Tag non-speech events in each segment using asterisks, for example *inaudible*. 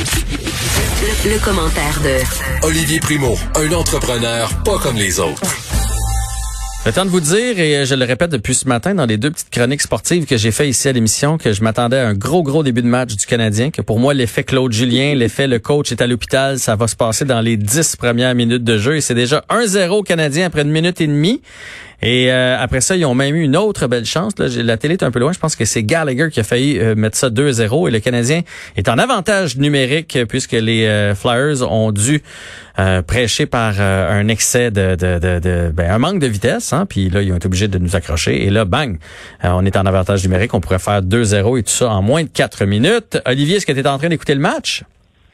Le, le commentaire de Olivier Primo, un entrepreneur pas comme les autres. Le temps de vous dire, et je le répète depuis ce matin dans les deux petites chroniques sportives que j'ai fait ici à l'émission, que je m'attendais à un gros, gros début de match du Canadien, que pour moi, l'effet Claude Julien, l'effet le coach est à l'hôpital, ça va se passer dans les dix premières minutes de jeu, et c'est déjà 1-0 Canadien après une minute et demie. Et euh, après ça, ils ont même eu une autre belle chance. Là, la télé est un peu loin. Je pense que c'est Gallagher qui a failli euh, mettre ça 2-0. Et le Canadien est en avantage numérique euh, puisque les Flyers ont dû prêcher par un excès de, de, de, ben, un manque de vitesse. Hein, puis là, ils ont été obligés de nous accrocher. Et là, bang, on est en avantage numérique. On pourrait faire 2-0 et tout ça en moins de 4 minutes. Olivier, est-ce que tu es en train d'écouter le match?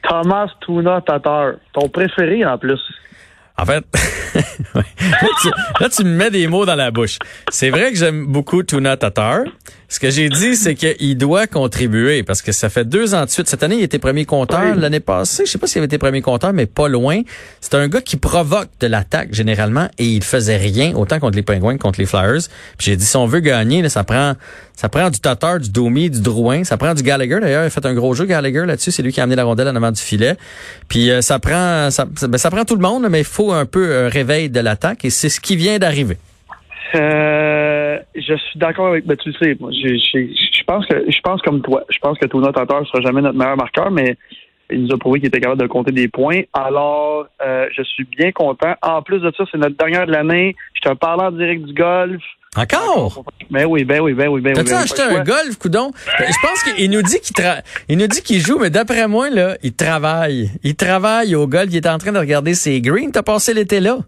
Thomas Tuna Tatar, ton préféré en plus. En fait, *laughs* là, tu, me mets des mots dans la bouche. C'est vrai que j'aime beaucoup Tuna Tatar. Ce que j'ai dit, c'est qu'il doit contribuer parce que ça fait deux ans de suite. Cette année, il était premier compteur. L'année passée, je sais pas s'il avait été premier compteur, mais pas loin. C'est un gars qui provoque de l'attaque généralement et il faisait rien autant contre les Penguins que contre les Flyers. Puis j'ai dit, si on veut gagner, là, ça prend ça prend du Tatar, du Domi, du Drouin. Ça prend du Gallagher. D'ailleurs, il a fait un gros jeu Gallagher là-dessus. C'est lui qui a amené la rondelle en avant du filet. Puis euh, ça prend ça, ben, ça prend tout le monde, mais il faut un peu un réveil de l'attaque et c'est ce qui vient d'arriver. Euh, je suis d'accord avec, ben, tu le sais, moi, je, je, pense que, je pense comme toi. Je pense que Tuna Tatar sera jamais notre meilleur marqueur, mais il nous a prouvé qu'il était capable de compter des points. Alors, euh, je suis bien content. En plus de ça, c'est notre dernière de l'année. Je te parle en direct du golf. Encore? Ben oui, ben oui, ben oui, ben oui. T'as-tu ben acheté un golf, coudon? Je pense qu'il nous dit qu'il il nous dit qu'il joue, mais d'après moi, là, il travaille. Il travaille au golf. Il est en train de regarder ses greens. T'as passé l'été là?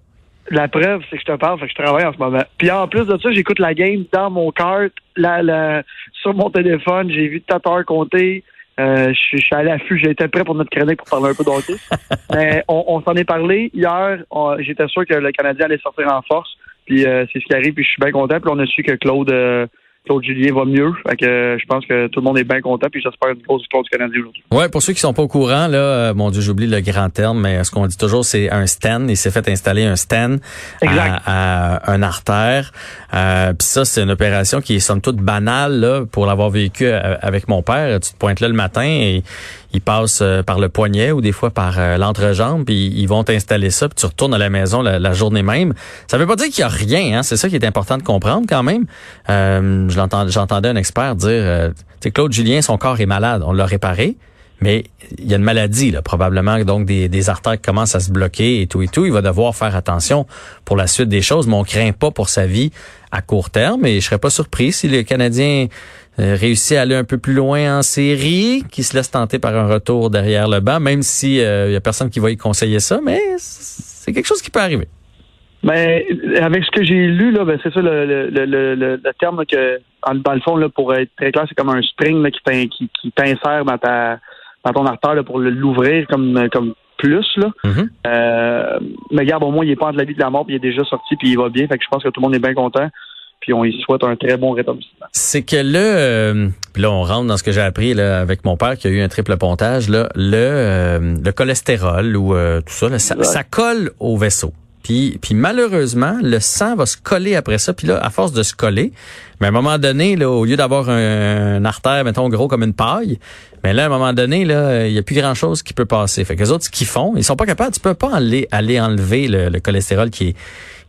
La preuve, c'est que je te parle, fait que je travaille en ce moment. Puis en plus de ça, j'écoute la game dans mon cart, la, la, sur mon téléphone. J'ai vu Tatar compter. Euh, je, suis à l'affût, j'ai été prêt pour notre chronique pour parler un peu d'hockey. *laughs* Mais on, on s'en est parlé hier. J'étais sûr que le Canadien allait sortir en force. Puis euh, c'est ce qui arrive, puis je suis bien content. Puis on a su que Claude euh, Claude Julien va mieux. Fait que euh, je pense que tout le monde est bien content. Puis j'espère une grosse victoire du Canadien aujourd'hui. Ouais, pour ceux qui sont pas au courant, là, euh, mon Dieu, j'oublie le grand terme, mais ce qu'on dit toujours, c'est un stand. Il s'est fait installer un stand à, un artère. Euh, puis ça, c'est une opération qui est somme toute banale là, pour l'avoir vécu euh, avec mon père. Tu te pointes là le matin et il passe par le poignet ou des fois par l'entrejambe, puis ils vont t'installer ça, puis tu retournes à la maison la, journée même. Ça veut pas dire qu'il y a rien, hein? c'est ça qui est important de comprendre quand même. Euh, j'entendais un expert dire, euh, Claude Julien, son corps est malade, on l'a réparé, mais il y a une maladie, là, probablement, donc des, artères commencent à se bloquer et tout et tout. Il va devoir faire attention pour la suite des choses, mais on craint pas pour sa vie à court terme. Et je serais pas surpris si le Canadien euh, réussit à aller un peu plus loin en série, qui se laisse tenter par un retour derrière le banc, même si euh, il y a personne qui va y conseiller ça, mais c'est quelque chose qui peut arriver. Ben, avec ce que j'ai lu, là, ben, c'est ça le, le, le, le, terme que, dans le fond, là, pour être très clair, c'est comme un string là, qui, qui, qui t'insère dans ta dans ton artère là, pour l'ouvrir comme, comme plus. Là. Mm-hmm. euh, mais regarde, au moins, il est pas entre la vie de la mort, puis il est déjà sorti, puis il va bien. Fait que je pense que tout le monde est bien content. Puis on y souhaite un très bon rétablissement. C'est que là, euh, puis là, on rentre dans ce que j'ai appris là, avec mon père qui a eu un triple pontage. Là, le, euh, le cholestérol ou euh, tout ça, ça, ça colle au vaisseau. Puis, puis malheureusement, le sang va se coller après ça. Puis là, à force de se coller, mais à un moment donné, là, au lieu d'avoir un, artère, mettons, gros comme une paille, mais là, à un moment donné, là, il n'y a plus grand-chose qui peut passer. Fait que les autres, ce qu'ils font, ils sont pas capables. Tu peux pas aller, aller enlever le, cholestérol qui est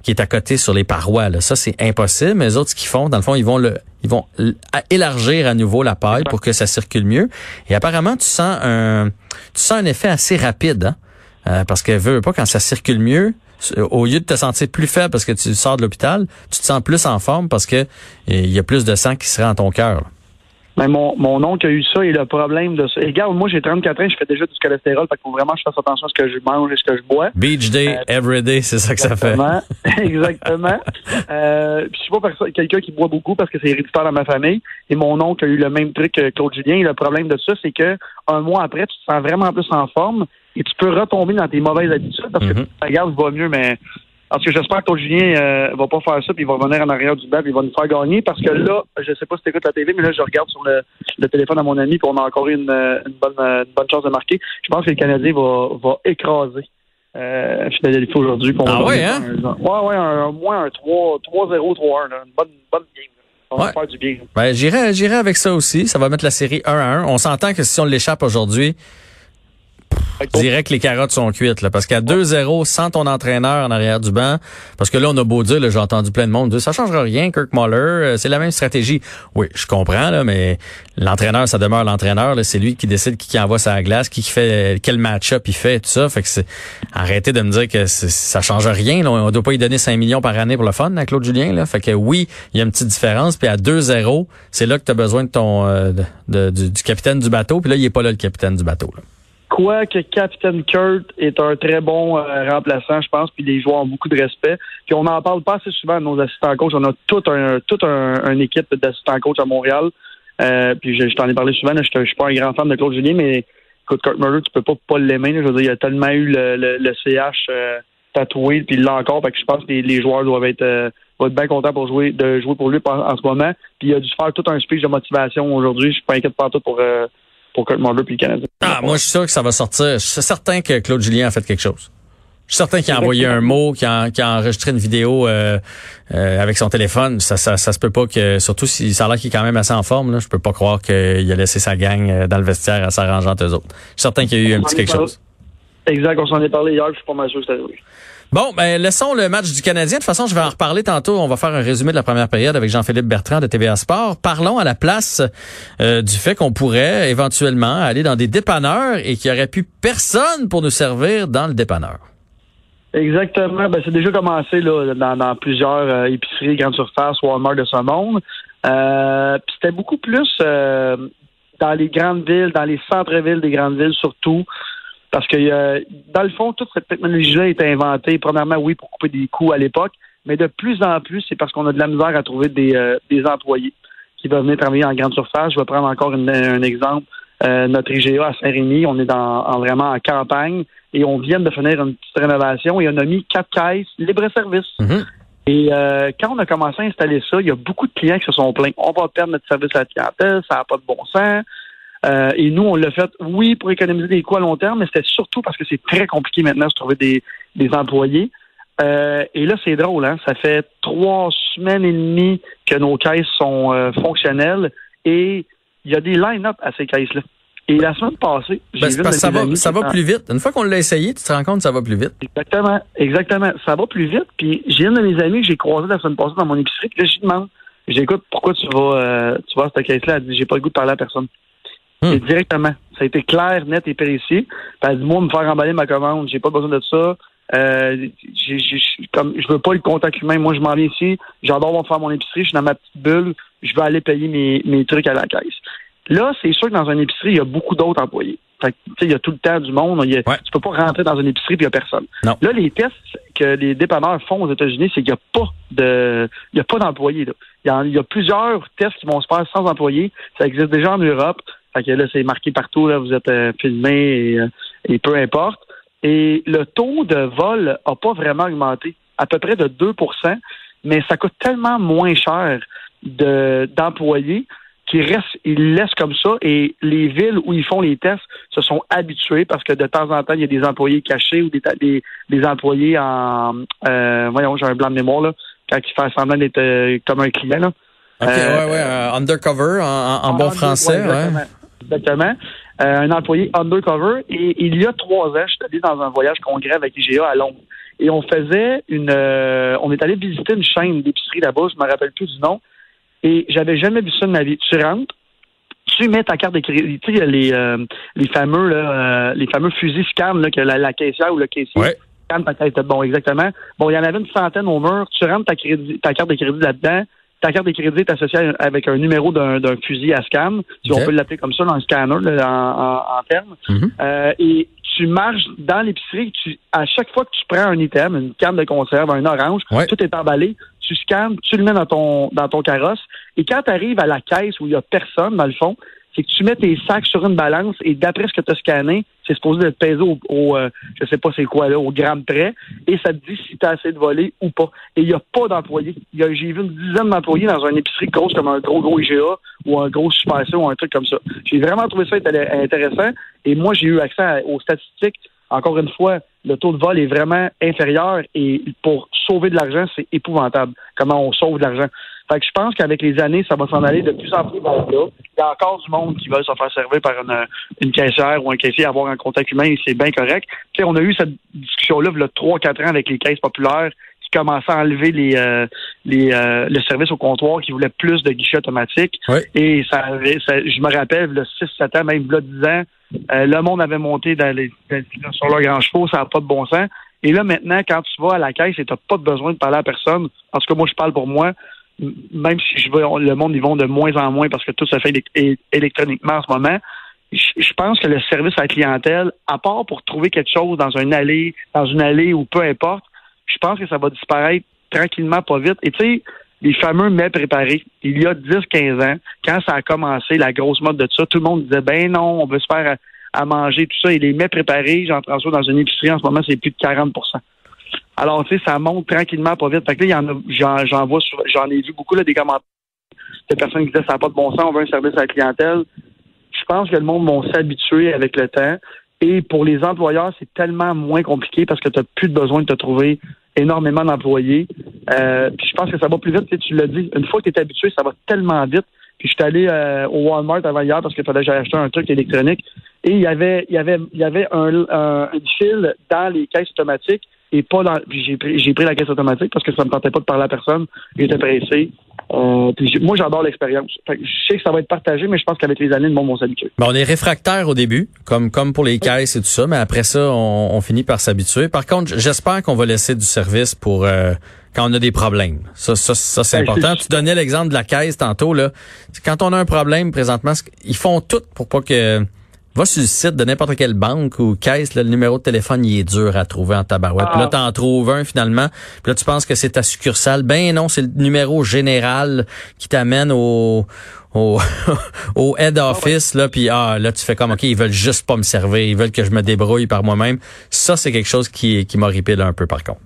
qui est à côté sur les parois. Là. Ça, c'est impossible. Mais les autres, ce qu'ils font, dans le fond, ils vont le, ils vont élargir à nouveau la paille pour que ça circule mieux. Et apparemment, tu sens un, tu sens un effet assez rapide, hein? Euh, parce que veut pas quand ça circule mieux, au lieu de te sentir plus faible parce que tu sors de l'hôpital, tu te sens plus en forme parce que il y a plus de sang qui se rend à ton cœur. Mais ben, mon, mon oncle a eu ça et le problème de ça. Et regarde, moi j'ai 34 ans, je fais déjà du cholestérol, fait qu'il faut vraiment que je fasse attention à ce que je mange et ce que je bois. Beach day, euh, every day, c'est ça que ça fait. exactement. *laughs* euh, puis je suis pas quelqu'un qui boit beaucoup parce que c'est héréditaire dans ma famille. Et mon oncle a eu le même truc que Claude Julien. Et le problème de ça, c'est que un mois après, tu te sens vraiment plus en forme et tu peux retomber dans tes mauvaises habitudes parce que mm -hmm. regarde, va mieux, mais parce que j'espère que ton Julien euh, va pas faire ça, puis il va revenir en arrière du banc, puis il va nous faire gagner. Parce que là, je sais pas si tu écoutes la télé, mais là, je regarde sur le, le téléphone à mon ami, puis on a encore une, une, bonne, une bonne chance de marquer. Je pense que le Canadien va, va écraser euh, Philadelphie aujourd'hui. Ah ouais, hein? ouais, ouais, un, au moins un 3-0, 3-1, une bonne, bonne game. On va faire du bien. Ben, j'irai, j'irai avec ça aussi. Ça va mettre la série 1 à 1. On s'entend que si on l'échappe aujourd'hui, que les carottes sont cuites, là, parce qu'à 2-0, sans ton entraîneur en arrière du banc, parce que là, on a beau dire, j'ai entendu plein de monde dire, ça changera rien, Kirk Muller, euh, c'est la même stratégie. Oui, je comprends, là, mais l'entraîneur, ça demeure l'entraîneur, c'est lui qui décide qui, envoie sa glace, qui fait quel match-up il fait, tout ça. Fait que c'est, arrêtez de me dire que ça change rien, là. On doit pas y donner 5 millions par année pour le fun, à Claude Julien, là. Fait que oui, il y a une petite différence, puis à 2-0, c'est là que tu besoin de ton, euh, du, capitaine du bateau, puis là, il est pas là, le capitaine du bateau. Quoique Captain Kurt est un très bon euh, remplaçant, je pense, puis les joueurs ont beaucoup de respect. Puis on n'en parle pas assez souvent de nos assistants coach. On a toute un, toute un, une équipe d'assistants coach à Montréal. Euh, puis je, t'en ai parlé souvent. je ne suis pas un grand fan de Claude Julien, mais écoute, Kurt Murray, tu peux pas pas l'aimer. Je veux dire, il a tellement eu le, le, CH euh, tatoué, puis il l'a encore. Fait que je pense que les, joueurs doivent être, être bien contents pour jouer, de jouer pour lui en, ce moment. Puis il a dû faire tout un speech de motivation aujourd'hui. Je suis pas inquiète pas tout pour pour Kurt Muller puis le Canadien. Ah, moi, je suis sûr que ça va sortir. Je suis certain que Claude Julien a fait quelque chose. Je suis certain qu'il a envoyé un mot, qu'il a, a, enregistré une vidéo euh, euh, avec son téléphone. Ça, ça, ça se peut pas que, surtout si ça a l'air qu'il est quand même assez en forme, là, je peux pas croire qu'il a laissé sa gang euh, dans le vestiaire à s'arranger entre eux autres. Je suis certain qu'il y a eu un petit quelque chose. Exact, on s'en est parlé hier, je suis pas mal sûr que c'était Bon, ben laissons le match du Canadien. De toute façon, je vais en reparler tantôt. On va faire un résumé de la première période avec Jean-Philippe Bertrand de TVA Sport. Parlons à la place euh, du fait qu'on pourrait éventuellement aller dans des dépanneurs et qu'il n'y aurait plus personne pour nous servir dans le dépanneur. Exactement. Ben, c'est déjà commencé là, dans, plusieurs euh, épiceries, grandes surfaces, Walmart de ce monde. Euh, c'était beaucoup plus dans les grandes villes, dans les centres-villes des grandes villes surtout. Parce que euh, dans le fond, toute cette technologie-là a été inventée, premièrement, oui, pour couper des coûts à l'époque, mais de plus en plus, c'est parce qu'on a de la misère à trouver des, euh, des employés qui veulent venir travailler en grande surface. Je vais prendre encore un exemple. Euh, notre IGA à Saint-Rémy, on est dans, vraiment en campagne et on vient de finir une petite rénovation et on a mis quatre caisses libre-service. Mm-hmm. Et quand on a commencé à installer ça, il y a beaucoup de clients qui se sont plaints. On va perdre notre service à la clientèle, ça n'a pas de bon sens. Euh, et nous, on l'a fait, oui, pour économiser des coûts à long terme, mais c'était surtout parce que c'est très compliqué maintenant de trouver des, des employés. Euh, et là, c'est drôle, hein? Ça fait trois semaines et demie que nos caisses sont euh, fonctionnelles et il y a des line-up à ces caisses-là. Et la semaine passée, j'ai ben, vu ça va, ça va plus vite. Une fois qu'on l'a essayé, tu te rends compte que ça va plus vite. Exactement, exactement. Ça va plus vite. Puis j'ai une de mes amis que j'ai croisé la semaine passée dans mon épicerie, puis là, je lui demande, j'écoute, pourquoi tu vas, tu vas à cette caisse-là? Elle dit, j'ai pas le goût de parler à personne. Hmm. directement. Ça a été clair, net et précis. Elle dit, moi, me faire emballer ma commande, j'ai pas besoin de ça. Euh, comme je veux pas le contact humain. Moi, je m'en viens ici. J'adore faire mon épicerie. Je suis dans ma petite bulle. Je veux aller payer mes, mes trucs à la caisse. Là, c'est sûr que dans une épicerie, il y a beaucoup d'autres employés. Fait il y a tout le temps du monde. Il y Tu peux pas rentrer dans une épicerie et il n'y a personne. Là, les tests que les dépanneurs font aux États-Unis, c'est qu'il n'y a pas de, il y a pas d'employés. Il, il y, a plusieurs tests qui vont se faire sans employés. Ça existe déjà en Europe. Fait que là, c'est marqué partout, là, vous êtes euh, filmé euh, et, peu importe. Et le taux de vol n'a pas vraiment augmenté, à peu près de 2% mais ça coûte tellement moins cher d'employés qu'ils restent, ils laissent comme ça et les villes où ils font les tests se sont habitués parce que de temps en temps, il y a des employés cachés ou des, des, employés en euh, voyons, j'ai un blanc de mémoire là, quand ils font semblant d'être comme un client. Là. OK, ouais, ouais, undercover en, bon français, ouais. Exactement. Euh, un employé undercover. Et il y a trois ans, je suis allé dans un voyage congrès avec IGA à Londres. Et on faisait une... Euh, on est allé visiter une chaîne d'épicerie là-bas, je me rappelle plus du nom. Et j'avais jamais vu ça de ma vie. Tu rentres, tu mets ta carte de crédit. Tu sais, les, euh, les fameux là, les fameux fusils scan là, que la, caissière ou le caissier ouais. scanne ta carte. Bon, exactement. Bon, il y en avait une centaine au mur. Tu rentres ta, crédit, ta carte de crédit là-dedans ta carte de crédit est associée avec un numéro d'un fusil à scan, si on peut l'appeler comme ça, dans un scanner en, termes. Mm-hmm. Euh, et tu marches dans l'épicerie, tu, à chaque fois que tu prends un item, une canne de conserve, un orange, tout est emballé, tu scannes, tu le mets dans ton dans ton carrosse, et quand tu arrives à la caisse où il y a personne, dans le fond, c'est que tu mets tes sacs sur une balance et d'après ce que tu as scanné, c'est supposé être pesé au, euh, je sais pas c'est quoi là, au gramme près, et ça te dit si tu as assez de volets ou pas. Et il n'y a pas d'employés. J'ai vu une dizaine d'employés dans une épicerie grosse comme un gros gros IGA ou un gros Super ou un truc comme ça. J'ai vraiment trouvé ça intéressant et moi j'ai eu accès aux statistiques. Encore une fois, le taux de vol est vraiment inférieur et pour sauver de l'argent, c'est épouvantable comment on sauve de l'argent. Fait que je pense qu'avec les années, ça va s'en aller de plus en plus vers là. Il y a encore du monde qui veut se faire servir par une, une caissière ou un caissier, avoir un contact humain, et c'est bien correct. Tu sais, on a eu cette discussion-là il y a 3-4 ans avec les caisses populaires qui commençaient à enlever les, euh, les euh, le service au comptoir, qui voulaient plus de guichets automatiques. Et ça, je me rappelle, le 6-7 ans, même là 10 ans, euh, le monde avait monté dans les, sur leur grand chevaux, ça n'a pas de bon sens. Et là, maintenant, quand tu vas à la caisse et tu n'as pas besoin de parler à personne, parce que moi, je parle pour moi, même si je veux, le monde, ils vont de moins en moins parce que tout se fait électroniquement en ce moment. Je pense que le service à la clientèle, à part pour trouver quelque chose dans une allée, dans une allée ou peu importe, je pense que ça va disparaître tranquillement, pas vite. Et tu sais, les fameux mets préparés, il y a 10-15 ans, quand ça a commencé, la grosse mode de ça, tout le monde disait, ben non, on veut se faire à, manger, tout ça. Et les mets préparés, transfère dans une épicerie en ce moment, c'est plus de 40 alors, tu sais, ça monte tranquillement, pas vite. Fait que là, j'en, vois, j'en ai vu beaucoup, là, des commentaires de personnes qui disaient, ça n'a pas de bon sens, on veut un service à la clientèle. Je pense que le monde va s'habituer avec le temps. Et pour les employeurs, c'est tellement moins compliqué parce que tu n'as plus besoin de te trouver énormément d'employés. Euh, puis je pense que ça va plus vite, tu l'as dit. Une fois que tu es habitué, ça va tellement vite. Puis je suis allé euh, au Walmart avant hier parce qu'il fallait que acheter un truc électronique. Et il y avait, il y avait, il y avait un, un, fil dans les caisses automatiques et pas dans. J'ai pris, j'ai pris la caisse automatique parce que ça me tentait pas de parler à personne. J'étais pressé. Euh, puis moi, j'adore l'expérience. Je sais que ça va être partagé, mais je pense qu'avec les années, le monde va s'habituer. on est réfractaire au début, comme comme pour les caisses et tout ça, mais après ça, on, finit par s'habituer. Par contre, j'espère qu'on va laisser du service pour euh, quand on a des problèmes. Ça, ça, ça c'est ben, important. Tu donnais l'exemple de la caisse tantôt là. Quand on a un problème présentement, ils font tout pour pas que Va sur le site de n'importe quelle banque ou caisse, le numéro de téléphone, il est dur à trouver en tabarouette. Puis là, ah. t'en trouves un finalement. Puis là, tu penses que c'est ta succursale. Ben non, c'est le numéro général qui t'amène au, au, *laughs* au head ah office. Là, puis ah, là, tu fais comme, OK, ils veulent juste pas me servir. Ils veulent que je me débrouille par moi-même. Ça, c'est quelque chose qui, qui m'horripile un peu par contre.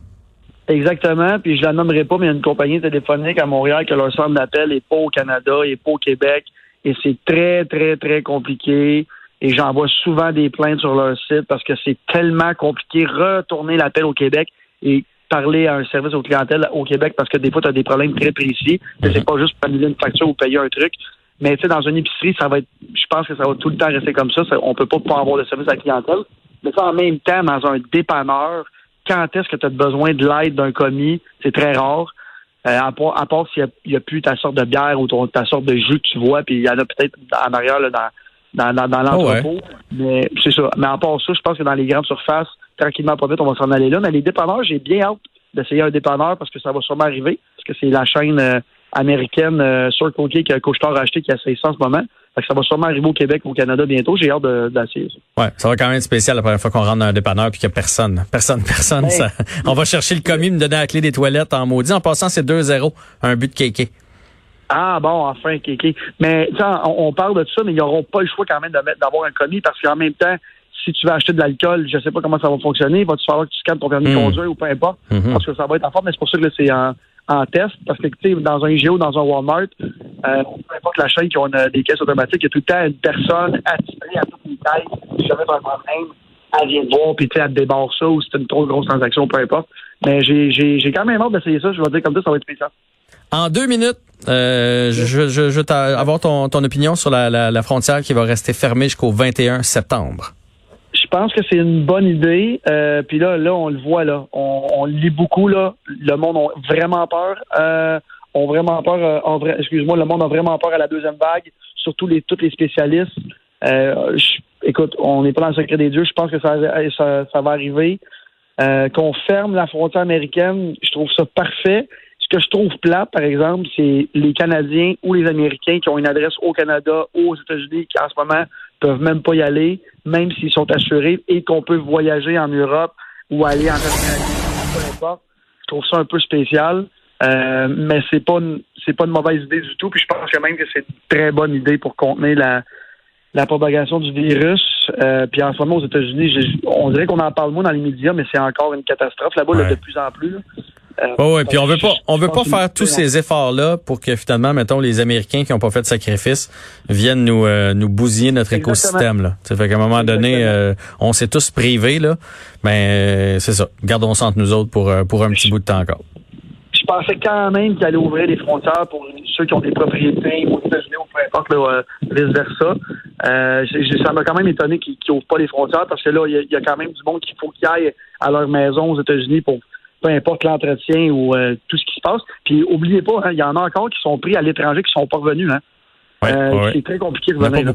Exactement. Puis je la nommerai pas, mais il y a une compagnie téléphonique à Montréal que leur centre d'appel est pas au Canada, et pas au Québec. Et c'est très, très, très compliqué et j'envoie souvent des plaintes sur leur site parce que c'est tellement compliqué retourner l'appel au Québec et parler à un service aux clientèles au Québec parce que des fois, tu as des problèmes très précis. Mm C'est pas juste pour annuler une facture ou payer un truc. Mais tu sais, dans une épicerie, ça va être je pense que ça va tout le temps rester comme ça. on peut pas pas avoir de service à la clientèle. Mais ça, en même temps, dans un dépanneur, quand est-ce que tu as besoin de l'aide d'un commis? C'est très rare. Euh, à part, part s'il n'y a, plus ta sorte de bière ou ta sorte de jus que tu vois, puis il y en a peut-être en arrière là, dans, dans, dans, l'entrepôt. Mais c'est ça. Mais à part ça, je pense que dans les grandes surfaces, tranquillement, pas vite, on va s'en aller là. Mais les dépanneurs, j'ai bien hâte d'essayer un dépanneur parce que ça va sûrement arriver. Parce que c'est la chaîne euh, américaine euh, Circle K que Couchetard a acheté qui a 600 en ce moment. Fait que ça va sûrement arriver au Québec, au Canada bientôt. J'ai hâte d'essayer ça. Ouais, ça va quand même être spécial la première fois qu'on rentre dans un dépanneur puis qu'il n'y a personne. *laughs* Personne, personne. Ça, on va chercher le commis, me donner la clé des toilettes en maudit. En passant, c'est 2-0. Un but de kéké. Ah bon, enfin, Kéké. Mais on, on, parle de ça, mais ils n'auront pas le choix quand même d'avoir un commis parce qu'en même temps, si tu veux acheter de l'alcool, je ne sais pas comment ça va fonctionner. Va-tu falloir que tu scannes ton permis de hmm. conduire ou peu importe? Hmm. Parce que ça va être en forme, mais c'est pour ça que c'est en, en, test. Parce que tu sais, dans un IGO, dans un Walmart, euh, peu importe la chaîne qui ont des caisses automatiques, il y a tout le temps une personne attirée à toutes les tailles. Si jamais un problème, elle vient te voir, puis tu sais, elle te débarre ça, ou c'est une trop grosse transaction, peu importe. Mais j'ai quand même hâte d'essayer ça. Je vais dire comme ça, ça va être spécial. En deux minutes, euh, je, je, avoir ton, ton opinion sur la, la, la, frontière qui va rester fermée jusqu'au 21 septembre. Je pense que c'est une bonne idée. Euh, puis là, là, on le voit là, on, on lit beaucoup là. Le monde a vraiment peur. Euh, ont vraiment peur. Euh, excuse-moi, le monde a vraiment peur à la deuxième vague. Surtout les tous les spécialistes. Écoute, on n'est pas dans le secret des dieux. Je pense que ça, ça, ça va arriver. Qu'on ferme la frontière américaine, je trouve ça parfait. Ce que je trouve plat, par exemple, c'est les Canadiens ou les Américains qui ont une adresse au Canada ou aux États-Unis qui, en ce moment, peuvent même pas y aller, même s'ils sont assurés, et qu'on peut voyager en Europe ou aller en Amérique, peu importe. Je trouve ça un peu spécial. Euh, mais c'est pas une, c'est pas une mauvaise idée du tout. Puis je pense quand même que c'est une très bonne idée pour contenir la, la propagation du virus. Euh, puis en ce moment, aux États-Unis, on dirait qu'on en parle moins dans les médias, mais c'est encore une catastrophe là-bas de plus en plus. Euh, oh ouais, puis on veut pas, on veut pas faire tous ces efforts-là pour que finalement, mettons, les Américains qui n'ont pas fait de sacrifice viennent nous euh, nous bousiller notre écosystème là. Ça fait qu'à un moment donné, euh, on s'est tous privés là, mais c'est ça. Gardons ça entre nous autres pour pour un petit bout de temps encore. Je pensais quand même qu'il allait ouvrir les frontières pour ceux qui ont des propriétés aux États-Unis ou peu importe, là, vice-versa. Euh, ça m'a quand même étonné qu'ils n'ouvrent pas les frontières parce que là, il y, a quand même du monde qu'il faut qu'ils aillent à leur maison aux États-Unis pour peu importe l'entretien ou euh, tout ce qui se passe. Puis oubliez pas, hein, il y en a encore qui sont pris à l'étranger qui sont pas revenus. Hein. Euh, c'est très compliqué de revenir.